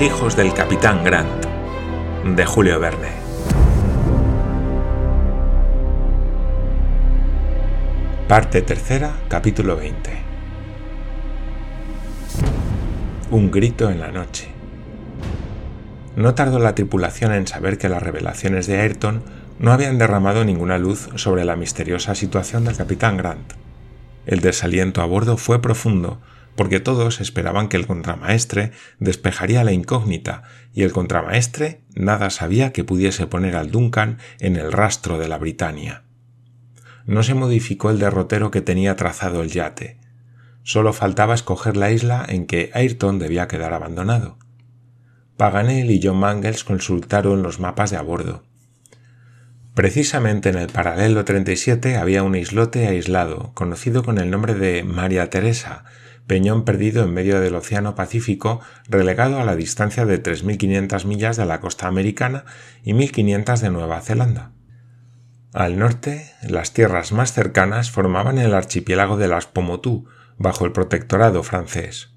Hijos del capitán Grant, de Julio Verne. Parte tercera, capítulo 20. Un grito en la noche. No tardó la tripulación en saber que las revelaciones de Ayrton no habían derramado ninguna luz sobre la misteriosa situación del capitán Grant. El desaliento a bordo fue profundo, porque todos esperaban que el contramaestre despejaría la incógnita, y el contramaestre nada sabía que pudiese poner al Duncan en el rastro de la Britania. No se modificó el derrotero que tenía trazado el yate. Solo faltaba escoger la isla en que Ayrton debía quedar abandonado. Paganel y John Mangles consultaron los mapas de a bordo. Precisamente en el paralelo 37 había un islote aislado, conocido con el nombre de María Teresa, peñón perdido en medio del Océano Pacífico, relegado a la distancia de 3.500 millas de la costa americana y 1.500 de Nueva Zelanda. Al norte, las tierras más cercanas formaban el archipiélago de las Pomotú, bajo el protectorado francés.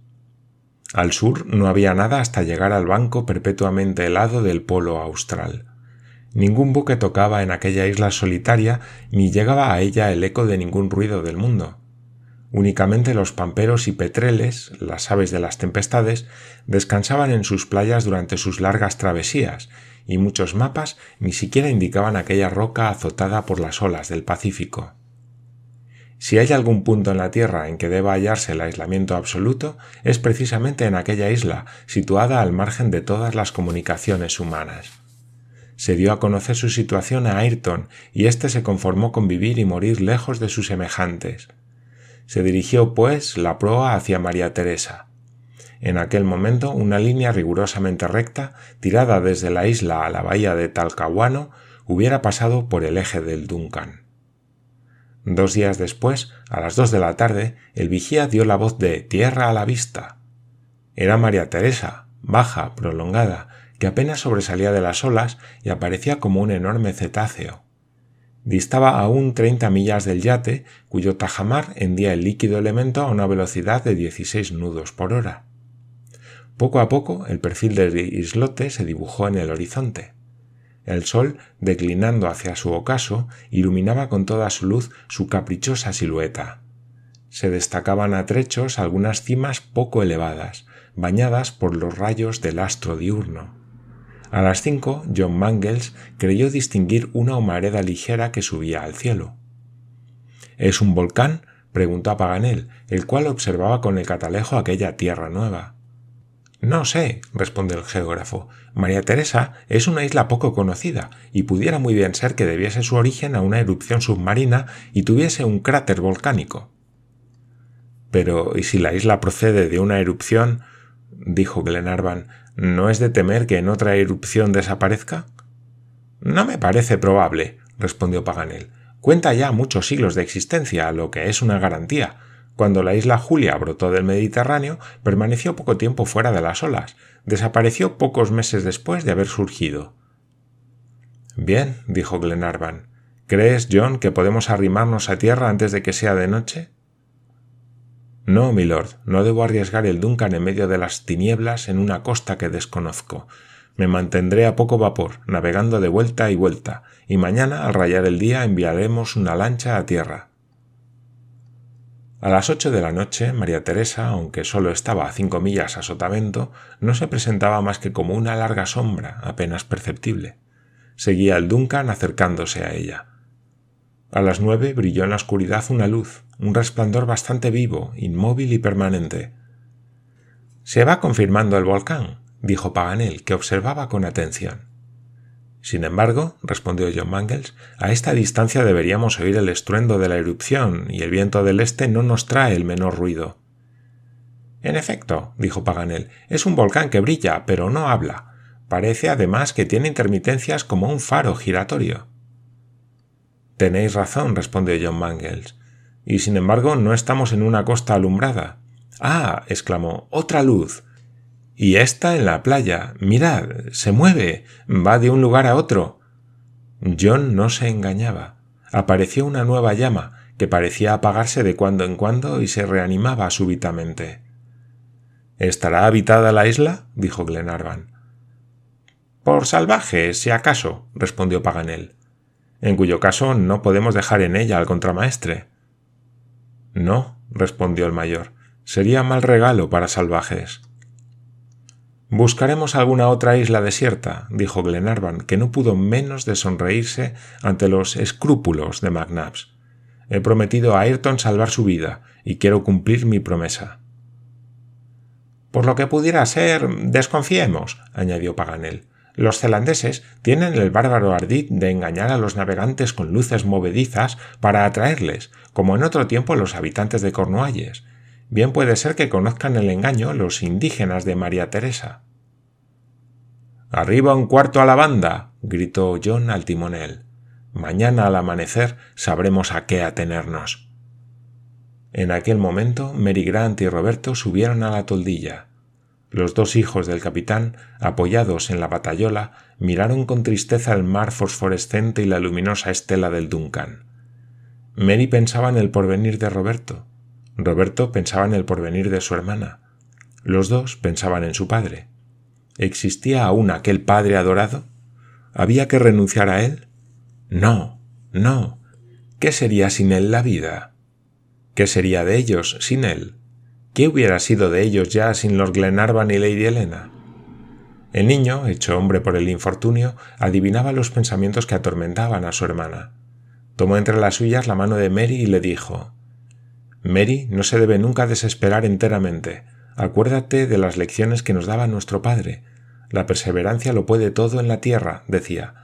Al sur no había nada hasta llegar al banco perpetuamente helado del polo austral. Ningún buque tocaba en aquella isla solitaria ni llegaba a ella el eco de ningún ruido del mundo. Únicamente los pamperos y petreles, las aves de las tempestades, descansaban en sus playas durante sus largas travesías, y muchos mapas ni siquiera indicaban aquella roca azotada por las olas del Pacífico. Si hay algún punto en la Tierra en que deba hallarse el aislamiento absoluto, es precisamente en aquella isla, situada al margen de todas las comunicaciones humanas. Se dio a conocer su situación a Ayrton, y éste se conformó con vivir y morir lejos de sus semejantes. Se dirigió, pues, la proa hacia María Teresa. En aquel momento, una línea rigurosamente recta, tirada desde la isla a la bahía de Talcahuano, hubiera pasado por el eje del Duncan. Dos días después, a las dos de la tarde, el vigía dio la voz de Tierra a la vista. Era María Teresa, baja, prolongada, que apenas sobresalía de las olas y aparecía como un enorme cetáceo. Distaba aún treinta millas del yate, cuyo tajamar hendía el líquido elemento a una velocidad de 16 nudos por hora. Poco a poco el perfil del islote se dibujó en el horizonte. El sol, declinando hacia su ocaso, iluminaba con toda su luz su caprichosa silueta. Se destacaban a trechos algunas cimas poco elevadas, bañadas por los rayos del astro diurno. A las cinco, John Mangles creyó distinguir una humareda ligera que subía al cielo. ¿Es un volcán? preguntó a Paganel, el cual observaba con el catalejo aquella tierra nueva. No sé, respondió el geógrafo. María Teresa es una isla poco conocida, y pudiera muy bien ser que debiese su origen a una erupción submarina y tuviese un cráter volcánico. Pero, ¿y si la isla procede de una erupción? dijo Glenarvan, ¿no es de temer que en otra erupción desaparezca? No me parece probable, respondió Paganel. Cuenta ya muchos siglos de existencia, lo que es una garantía. Cuando la isla Julia brotó del Mediterráneo, permaneció poco tiempo fuera de las olas. Desapareció pocos meses después de haber surgido. Bien, dijo Glenarvan. ¿Crees, John, que podemos arrimarnos a tierra antes de que sea de noche? No, milord, no debo arriesgar el Duncan en medio de las tinieblas en una costa que desconozco. Me mantendré a poco vapor, navegando de vuelta y vuelta, y mañana, al rayar el día, enviaremos una lancha a tierra. A las ocho de la noche, María Teresa, aunque solo estaba a cinco millas a sotavento, no se presentaba más que como una larga sombra, apenas perceptible. Seguía el Duncan acercándose a ella. A las nueve brilló en la oscuridad una luz, un resplandor bastante vivo, inmóvil y permanente. Se va confirmando el volcán, dijo Paganel, que observaba con atención. Sin embargo, respondió John Mangles, a esta distancia deberíamos oír el estruendo de la erupción y el viento del este no nos trae el menor ruido. En efecto, dijo Paganel, es un volcán que brilla, pero no habla. Parece además que tiene intermitencias como un faro giratorio. Tenéis razón, respondió John Mangles. Y sin embargo no estamos en una costa alumbrada. Ah. exclamó. otra luz. Y esta en la playa. Mirad. se mueve. va de un lugar a otro. John no se engañaba. Apareció una nueva llama, que parecía apagarse de cuando en cuando y se reanimaba súbitamente. ¿Estará habitada la isla? dijo Glenarvan. Por salvajes, si acaso, respondió Paganel. En cuyo caso no podemos dejar en ella al contramaestre. No, respondió el mayor, sería mal regalo para salvajes. Buscaremos alguna otra isla desierta, dijo Glenarvan, que no pudo menos de sonreírse ante los escrúpulos de McNabbs. He prometido a Ayrton salvar su vida, y quiero cumplir mi promesa. Por lo que pudiera ser, desconfiemos, añadió Paganel. Los zelandeses tienen el bárbaro ardid de engañar a los navegantes con luces movedizas para atraerles, como en otro tiempo los habitantes de Cornualles. Bien puede ser que conozcan el engaño los indígenas de María Teresa. Arriba un cuarto a la banda. gritó John al timonel. Mañana al amanecer sabremos a qué atenernos. En aquel momento Mary Grant y Roberto subieron a la toldilla. Los dos hijos del capitán, apoyados en la batayola, miraron con tristeza el mar fosforescente y la luminosa estela del Duncan. Mary pensaba en el porvenir de Roberto. Roberto pensaba en el porvenir de su hermana. Los dos pensaban en su padre. ¿Existía aún aquel padre adorado? ¿Había que renunciar a él? No, no. ¿Qué sería sin él la vida? ¿Qué sería de ellos sin él? ¿Qué hubiera sido de ellos ya sin los Glenarvan y Lady Helena? El niño, hecho hombre por el infortunio, adivinaba los pensamientos que atormentaban a su hermana. Tomó entre las suyas la mano de Mary y le dijo Mary no se debe nunca desesperar enteramente. Acuérdate de las lecciones que nos daba nuestro padre. La perseverancia lo puede todo en la tierra, decía.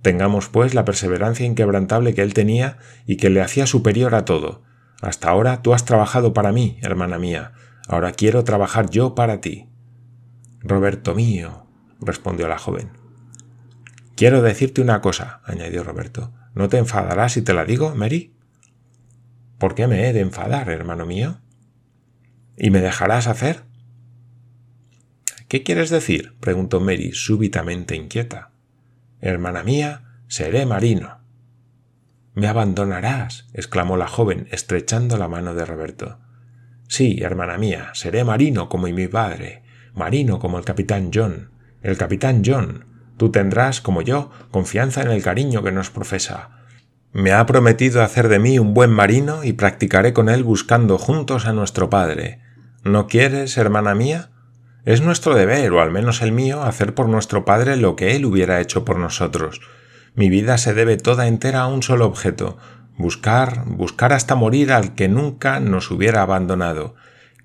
Tengamos, pues, la perseverancia inquebrantable que él tenía y que le hacía superior a todo, hasta ahora tú has trabajado para mí, hermana mía. Ahora quiero trabajar yo para ti. Roberto mío, respondió la joven. Quiero decirte una cosa, añadió Roberto. ¿No te enfadarás si te la digo, Mary? ¿Por qué me he de enfadar, hermano mío? ¿Y me dejarás hacer? ¿Qué quieres decir? preguntó Mary, súbitamente inquieta. Hermana mía, seré marino. Me abandonarás, exclamó la joven, estrechando la mano de Roberto. Sí, hermana mía, seré marino como mi padre, marino como el capitán John. El capitán John. Tú tendrás, como yo, confianza en el cariño que nos profesa. Me ha prometido hacer de mí un buen marino y practicaré con él buscando juntos a nuestro padre. ¿No quieres, hermana mía? Es nuestro deber, o al menos el mío, hacer por nuestro padre lo que él hubiera hecho por nosotros. Mi vida se debe toda entera a un solo objeto, buscar, buscar hasta morir al que nunca nos hubiera abandonado.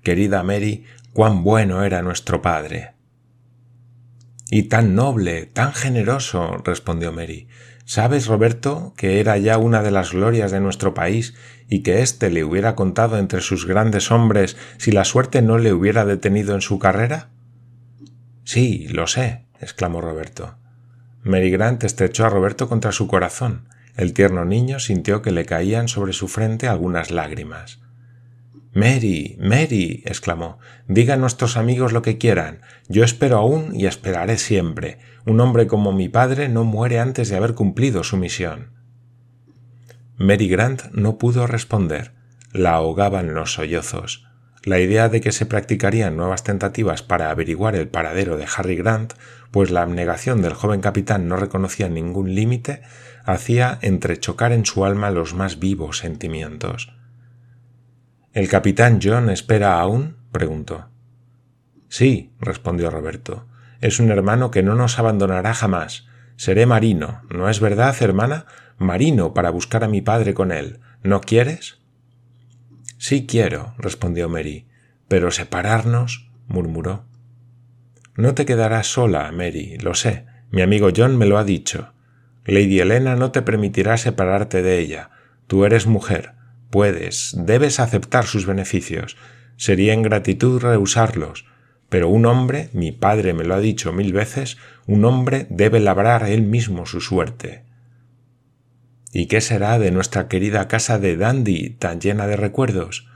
Querida Mary, cuán bueno era nuestro padre. Y tan noble, tan generoso, respondió Mary. ¿Sabes, Roberto, que era ya una de las glorias de nuestro país y que éste le hubiera contado entre sus grandes hombres si la suerte no le hubiera detenido en su carrera? Sí, lo sé, exclamó Roberto. Mary Grant estrechó a Roberto contra su corazón. El tierno niño sintió que le caían sobre su frente algunas lágrimas. Mary, Mary, exclamó, diga a nuestros amigos lo que quieran. Yo espero aún y esperaré siempre. Un hombre como mi padre no muere antes de haber cumplido su misión. Mary Grant no pudo responder. La ahogaban los sollozos. La idea de que se practicarían nuevas tentativas para averiguar el paradero de Harry Grant, pues la abnegación del joven capitán no reconocía ningún límite, hacía entrechocar en su alma los más vivos sentimientos. ¿El capitán John espera aún? preguntó. Sí, respondió Roberto. Es un hermano que no nos abandonará jamás. Seré marino, ¿no es verdad, hermana? Marino para buscar a mi padre con él. ¿No quieres? Sí quiero, respondió Mary, pero separarnos, murmuró. No te quedarás sola, Mary, lo sé. Mi amigo John me lo ha dicho. Lady Helena no te permitirá separarte de ella. Tú eres mujer. Puedes, debes aceptar sus beneficios. Sería ingratitud rehusarlos. Pero un hombre, mi padre me lo ha dicho mil veces, un hombre debe labrar él mismo su suerte. ¿Y qué será de nuestra querida casa de Dandy tan llena de recuerdos?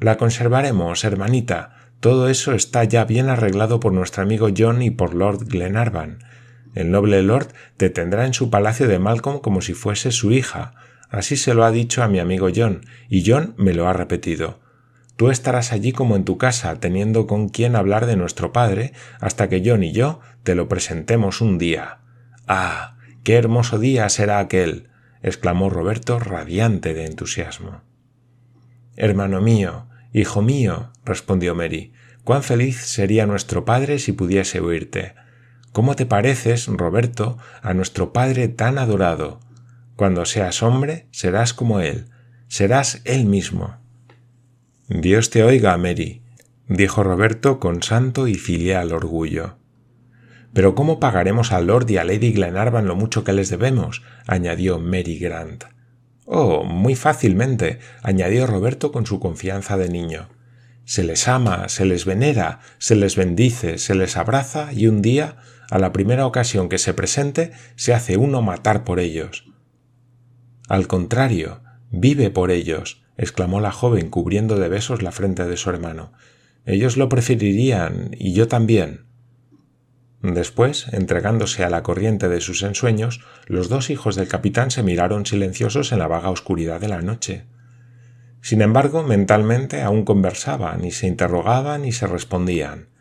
La conservaremos, hermanita. Todo eso está ya bien arreglado por nuestro amigo John y por Lord Glenarvan. El noble Lord te tendrá en su palacio de Malcolm como si fuese su hija. Así se lo ha dicho a mi amigo John, y John me lo ha repetido. Tú estarás allí como en tu casa, teniendo con quién hablar de nuestro padre, hasta que yo ni yo te lo presentemos un día. Ah. qué hermoso día será aquel. exclamó Roberto radiante de entusiasmo. Hermano mío, hijo mío, respondió Mary, cuán feliz sería nuestro padre si pudiese oírte. ¿Cómo te pareces, Roberto, a nuestro padre tan adorado? Cuando seas hombre, serás como él, serás él mismo. Dios te oiga, Mary, dijo Roberto con santo y filial orgullo. Pero ¿cómo pagaremos a Lord y a Lady Glenarvan lo mucho que les debemos? añadió Mary Grant. Oh, muy fácilmente, añadió Roberto con su confianza de niño. Se les ama, se les venera, se les bendice, se les abraza y un día, a la primera ocasión que se presente, se hace uno matar por ellos. Al contrario, vive por ellos, exclamó la joven cubriendo de besos la frente de su hermano. Ellos lo preferirían y yo también. Después, entregándose a la corriente de sus ensueños, los dos hijos del capitán se miraron silenciosos en la vaga oscuridad de la noche. Sin embargo, mentalmente aún conversaban, y se interrogaban y se respondían.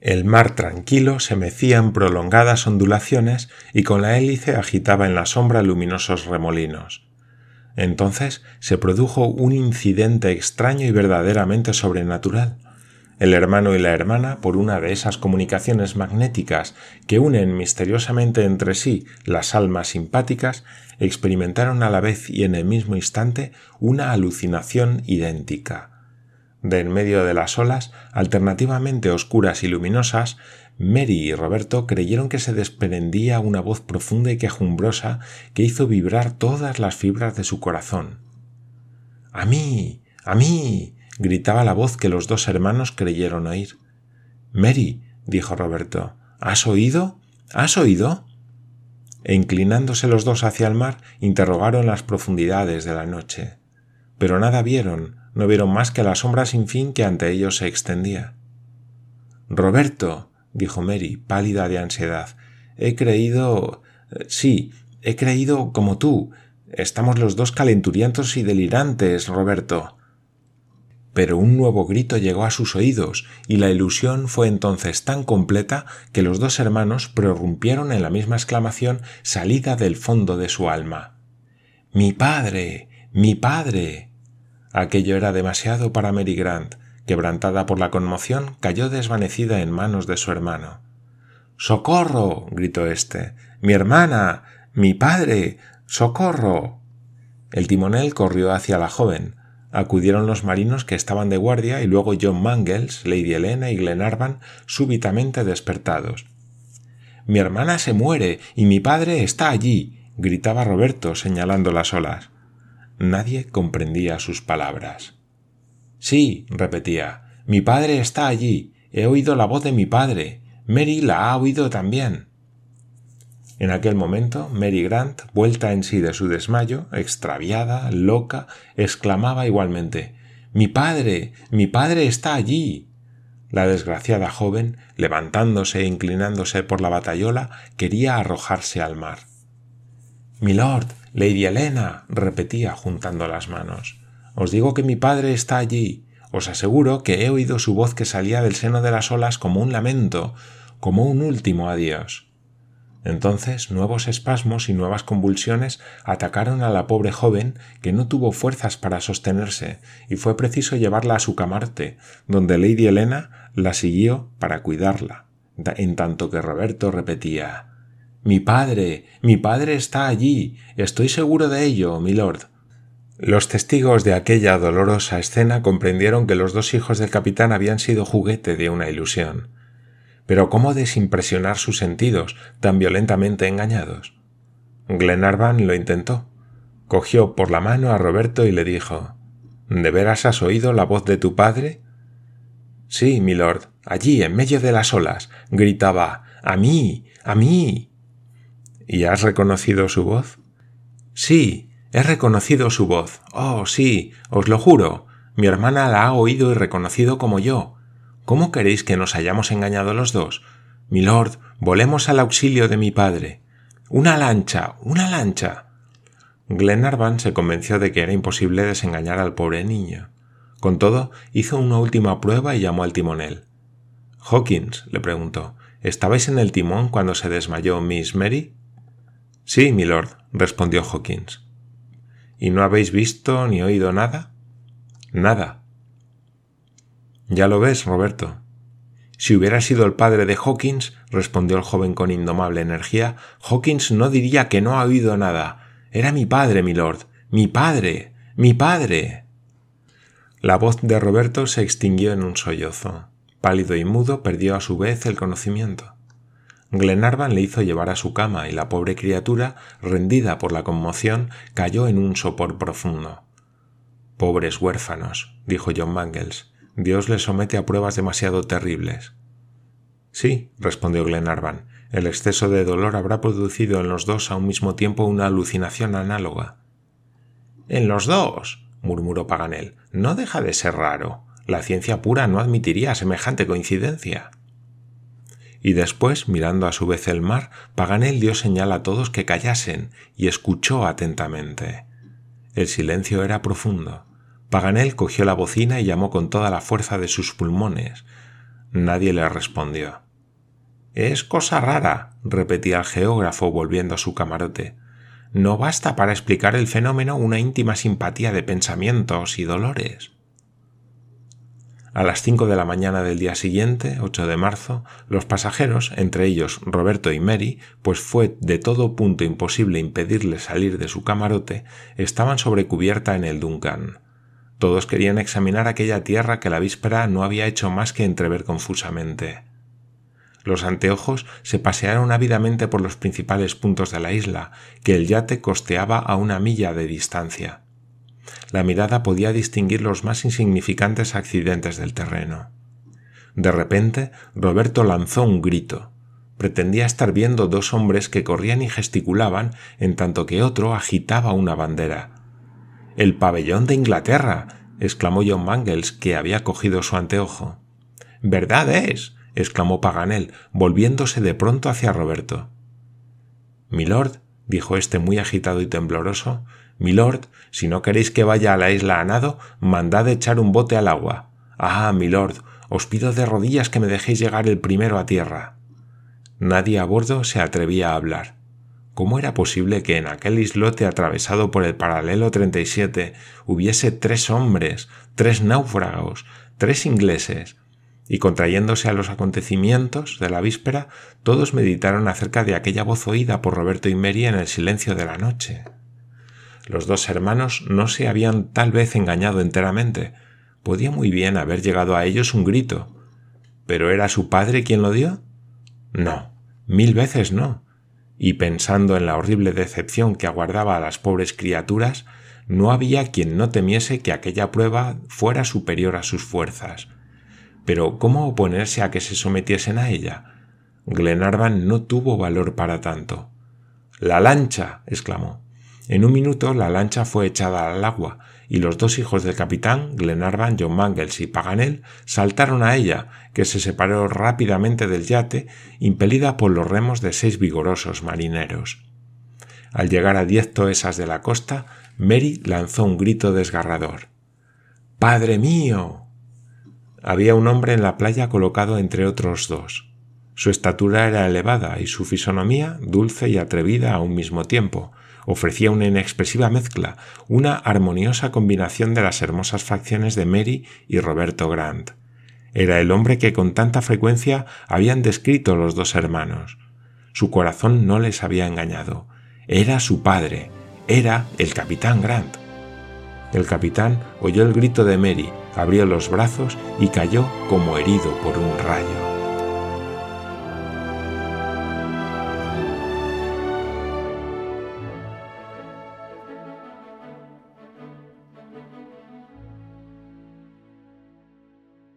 El mar tranquilo se mecía en prolongadas ondulaciones y con la hélice agitaba en la sombra luminosos remolinos. Entonces se produjo un incidente extraño y verdaderamente sobrenatural. El hermano y la hermana, por una de esas comunicaciones magnéticas que unen misteriosamente entre sí las almas simpáticas, experimentaron a la vez y en el mismo instante una alucinación idéntica. De en medio de las olas, alternativamente oscuras y luminosas, Mary y Roberto creyeron que se desprendía una voz profunda y quejumbrosa que hizo vibrar todas las fibras de su corazón. A mí. a mí. gritaba la voz que los dos hermanos creyeron oír. Mary, dijo Roberto, ¿has oído? ¿Has oído? E inclinándose los dos hacia el mar, interrogaron las profundidades de la noche. Pero nada vieron, no vieron más que la sombra sin fin que ante ellos se extendía. Roberto, dijo Mary, pálida de ansiedad. He creído. sí, he creído como tú. Estamos los dos calenturientos y delirantes, Roberto. Pero un nuevo grito llegó a sus oídos, y la ilusión fue entonces tan completa que los dos hermanos prorrumpieron en la misma exclamación salida del fondo de su alma. Mi padre. mi padre. Aquello era demasiado para Mary Grant, Quebrantada por la conmoción, cayó desvanecida en manos de su hermano. ¡Socorro! gritó éste. ¡Mi hermana! ¡Mi padre! ¡Socorro! El timonel corrió hacia la joven. Acudieron los marinos que estaban de guardia y luego John Mangles, Lady Helena y Glenarvan súbitamente despertados. Mi hermana se muere y mi padre está allí, gritaba Roberto señalando las olas. Nadie comprendía sus palabras. Sí, repetía, mi padre está allí. He oído la voz de mi padre. Mary la ha oído también. En aquel momento, Mary Grant, vuelta en sí de su desmayo, extraviada, loca, exclamaba igualmente Mi padre. mi padre está allí. La desgraciada joven, levantándose e inclinándose por la batayola, quería arrojarse al mar. Milord, Lady Helena, repetía juntando las manos. Os digo que mi padre está allí. Os aseguro que he oído su voz que salía del seno de las olas como un lamento, como un último adiós. Entonces nuevos espasmos y nuevas convulsiones atacaron a la pobre joven que no tuvo fuerzas para sostenerse y fue preciso llevarla a su camarte, donde Lady Helena la siguió para cuidarla, en tanto que Roberto repetía Mi padre. mi padre está allí. Estoy seguro de ello, milord. Los testigos de aquella dolorosa escena comprendieron que los dos hijos del capitán habían sido juguete de una ilusión. Pero ¿cómo desimpresionar sus sentidos tan violentamente engañados? Glenarvan lo intentó. Cogió por la mano a Roberto y le dijo ¿De veras has oído la voz de tu padre? Sí, milord, allí, en medio de las olas, gritaba A mí. a mí. ¿Y has reconocido su voz? Sí, He reconocido su voz. Oh, sí, os lo juro. Mi hermana la ha oído y reconocido como yo. ¿Cómo queréis que nos hayamos engañado los dos? Milord, volemos al auxilio de mi padre. Una lancha. una lancha. Glenarvan se convenció de que era imposible desengañar al pobre niño. Con todo, hizo una última prueba y llamó al timonel. Hawkins, le preguntó, ¿estabais en el timón cuando se desmayó Miss Mary? Sí, milord, respondió Hawkins. ¿Y no habéis visto ni oído nada? Nada. Ya lo ves, Roberto. Si hubiera sido el padre de Hawkins, respondió el joven con indomable energía, Hawkins no diría que no ha oído nada. Era mi padre, milord. Mi padre. Mi padre. La voz de Roberto se extinguió en un sollozo. Pálido y mudo, perdió a su vez el conocimiento. Glenarvan le hizo llevar a su cama y la pobre criatura, rendida por la conmoción, cayó en un sopor profundo. Pobres huérfanos, dijo John Mangles, Dios les somete a pruebas demasiado terribles. Sí, respondió Glenarvan, el exceso de dolor habrá producido en los dos a un mismo tiempo una alucinación análoga. En los dos, murmuró Paganel, no deja de ser raro. La ciencia pura no admitiría semejante coincidencia. Y después, mirando a su vez el mar, Paganel dio señal a todos que callasen y escuchó atentamente. El silencio era profundo. Paganel cogió la bocina y llamó con toda la fuerza de sus pulmones. Nadie le respondió. Es cosa rara, repetía el geógrafo volviendo a su camarote. No basta para explicar el fenómeno una íntima simpatía de pensamientos y dolores. A las cinco de la mañana del día siguiente, 8 de marzo, los pasajeros, entre ellos Roberto y Mary, pues fue de todo punto imposible impedirles salir de su camarote, estaban sobre cubierta en el Duncan. Todos querían examinar aquella tierra que la víspera no había hecho más que entrever confusamente. Los anteojos se pasearon ávidamente por los principales puntos de la isla, que el yate costeaba a una milla de distancia. La mirada podía distinguir los más insignificantes accidentes del terreno. De repente, Roberto lanzó un grito. Pretendía estar viendo dos hombres que corrían y gesticulaban en tanto que otro agitaba una bandera. El pabellón de Inglaterra. exclamó John Mangles, que había cogido su anteojo. Verdad es. exclamó Paganel, volviéndose de pronto hacia Roberto. Milord, dijo éste muy agitado y tembloroso, Milord, si no queréis que vaya a la isla a nado, mandad echar un bote al agua. Ah, milord, os pido de rodillas que me dejéis llegar el primero a tierra. Nadie a bordo se atrevía a hablar. ¿Cómo era posible que en aquel islote atravesado por el paralelo 37 hubiese tres hombres, tres náufragos, tres ingleses? Y contrayéndose a los acontecimientos de la víspera, todos meditaron acerca de aquella voz oída por Roberto y Mary en el silencio de la noche. Los dos hermanos no se habían tal vez engañado enteramente. Podía muy bien haber llegado a ellos un grito. ¿Pero era su padre quien lo dio? No, mil veces no y pensando en la horrible decepción que aguardaba a las pobres criaturas, no había quien no temiese que aquella prueba fuera superior a sus fuerzas. Pero ¿cómo oponerse a que se sometiesen a ella? Glenarvan no tuvo valor para tanto. La lancha. exclamó. En un minuto la lancha fue echada al agua, y los dos hijos del capitán, Glenarvan, John Mangles y Paganel, saltaron a ella, que se separó rápidamente del yate, impelida por los remos de seis vigorosos marineros. Al llegar a diez toesas de la costa, Mary lanzó un grito desgarrador. ¡Padre mío! Había un hombre en la playa colocado entre otros dos. Su estatura era elevada y su fisonomía dulce y atrevida a un mismo tiempo, ofrecía una inexpresiva mezcla, una armoniosa combinación de las hermosas facciones de Mary y Roberto Grant. Era el hombre que con tanta frecuencia habían descrito los dos hermanos. Su corazón no les había engañado. Era su padre. Era el capitán Grant. El capitán oyó el grito de Mary, abrió los brazos y cayó como herido por un rayo.